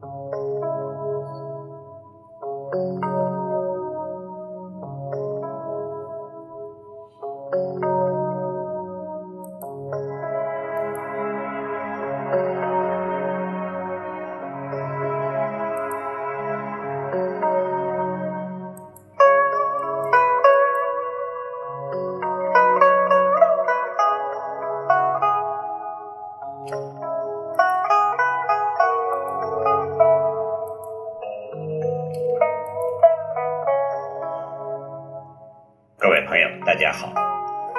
大家好，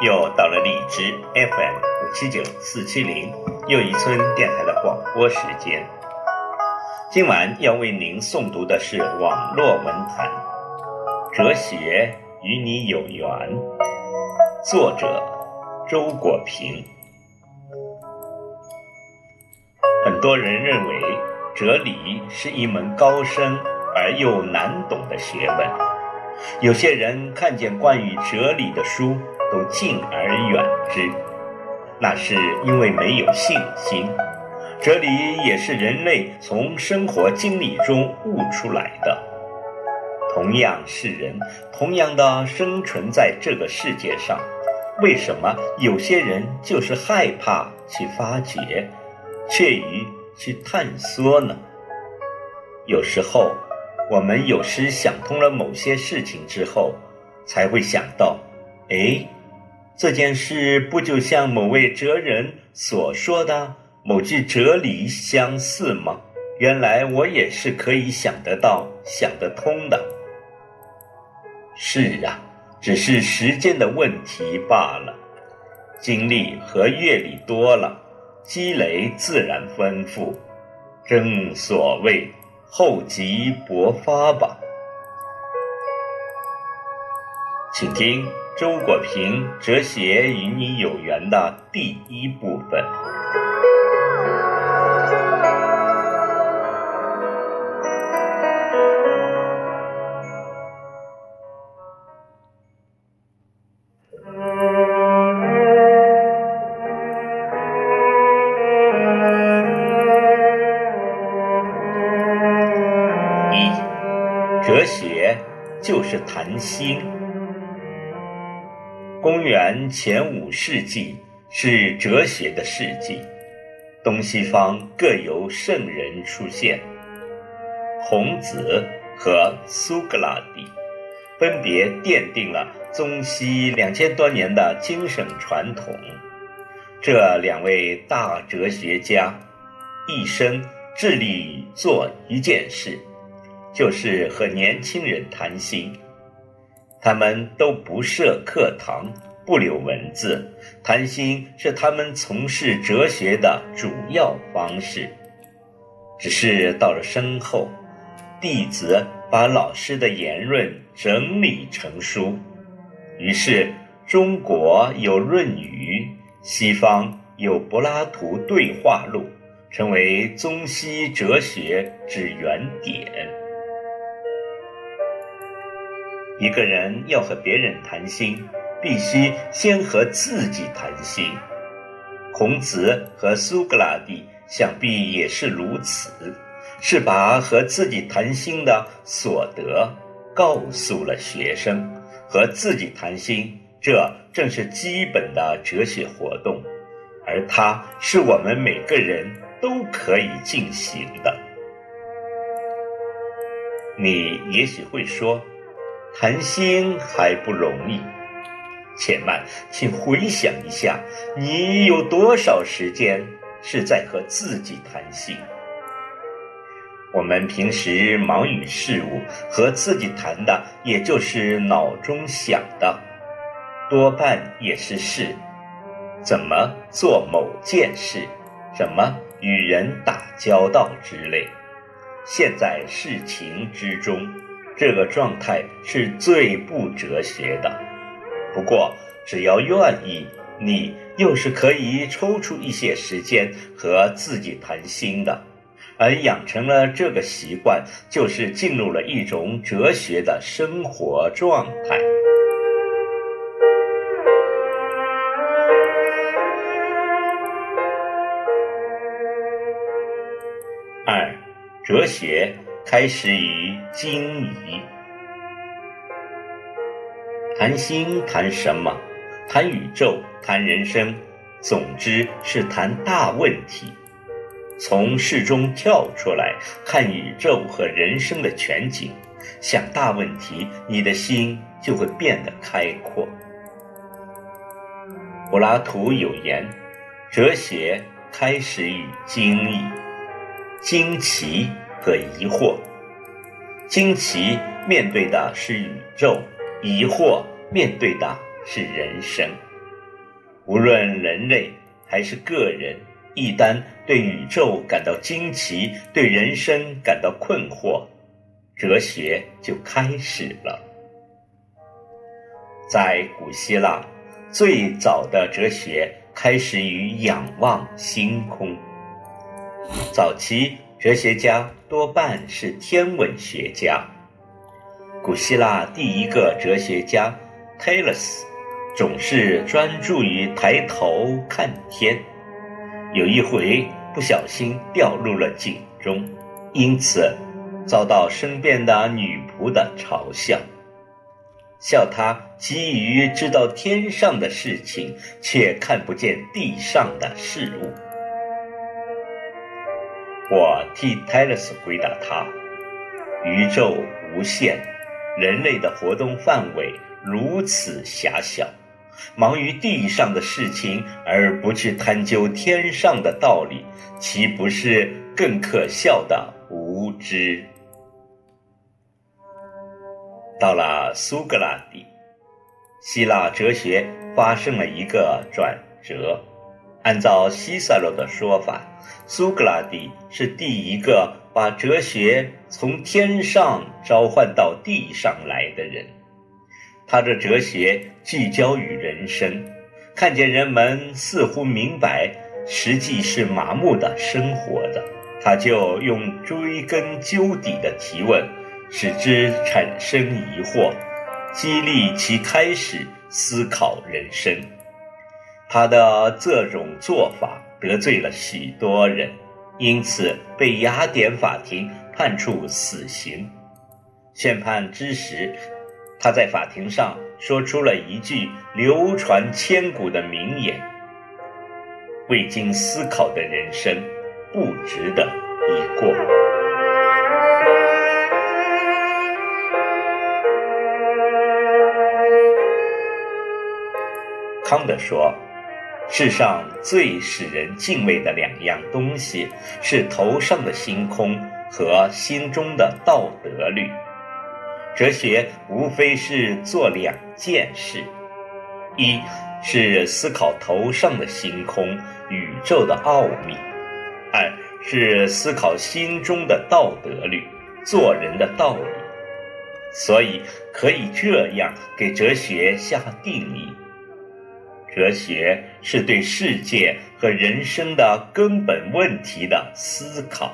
又到了荔枝 FM 五七九四七零又一村电台的广播时间。今晚要为您诵读的是网络文坛《哲学与你有缘》，作者周国平。很多人认为哲理是一门高深而又难懂的学问。有些人看见关于哲理的书都敬而远之，那是因为没有信心。哲理也是人类从生活经历中悟出来的。同样是人，同样的生存在这个世界上，为什么有些人就是害怕去发掘，怯于去探索呢？有时候。我们有时想通了某些事情之后，才会想到，哎，这件事不就像某位哲人所说的某句哲理相似吗？原来我也是可以想得到、想得通的。是啊，只是时间的问题罢了。经历和阅历多了，积累自然丰富。正所谓。厚积薄发吧，请听周国平《哲学与你有缘》的第一部分。就是谈心。公元前五世纪是哲学的世纪，东西方各有圣人出现，孔子和苏格拉底分别奠定了中西两千多年的精神传统。这两位大哲学家一生致力于做一件事。就是和年轻人谈心，他们都不设课堂，不留文字，谈心是他们从事哲学的主要方式。只是到了身后，弟子把老师的言论整理成书，于是中国有《论语》，西方有《柏拉图对话录》，成为中西哲学之原点。一个人要和别人谈心，必须先和自己谈心。孔子和苏格拉底想必也是如此，是把和自己谈心的所得告诉了学生。和自己谈心，这正是基本的哲学活动，而它是我们每个人都可以进行的。你也许会说。谈心还不容易，且慢，请回想一下，你有多少时间是在和自己谈心？我们平时忙于事物，和自己谈的也就是脑中想的，多半也是事，怎么做某件事，怎么与人打交道之类，陷在事情之中。这个状态是最不哲学的，不过只要愿意，你又是可以抽出一些时间和自己谈心的。而养成了这个习惯，就是进入了一种哲学的生活状态。二，哲学开始于惊疑。谈心谈什么？谈宇宙，谈人生，总之是谈大问题。从事中跳出来看宇宙和人生的全景，想大问题，你的心就会变得开阔。柏拉图有言：“哲学开始于惊异、惊奇和疑惑。惊奇面对的是宇宙，疑惑面对的是人生。无论人类还是个人。”一旦对宇宙感到惊奇，对人生感到困惑，哲学就开始了。在古希腊，最早的哲学开始于仰望星空。早期哲学家多半是天文学家。古希腊第一个哲学家泰勒斯，总是专注于抬头看天。有一回不小心掉入了井中，因此遭到身边的女仆的嘲笑，笑他急于知道天上的事情，却看不见地上的事物。我替泰勒斯回答他：宇宙无限，人类的活动范围如此狭小。忙于地上的事情，而不去探究天上的道理，岂不是更可笑的无知？到了苏格拉底，希腊哲学发生了一个转折。按照西塞罗的说法，苏格拉底是第一个把哲学从天上召唤到地上来的人。他的哲学聚焦于人生，看见人们似乎明白，实际是麻木的生活的，他就用追根究底的提问，使之产生疑惑，激励其开始思考人生。他的这种做法得罪了许多人，因此被雅典法庭判处死刑。宣判之时。他在法庭上说出了一句流传千古的名言：“未经思考的人生，不值得一过。”康德说：“世上最使人敬畏的两样东西，是头上的星空和心中的道德律。”哲学无非是做两件事：一是思考头上的星空、宇宙的奥秘；二是思考心中的道德律、做人的道理。所以可以这样给哲学下定义：哲学是对世界和人生的根本问题的思考。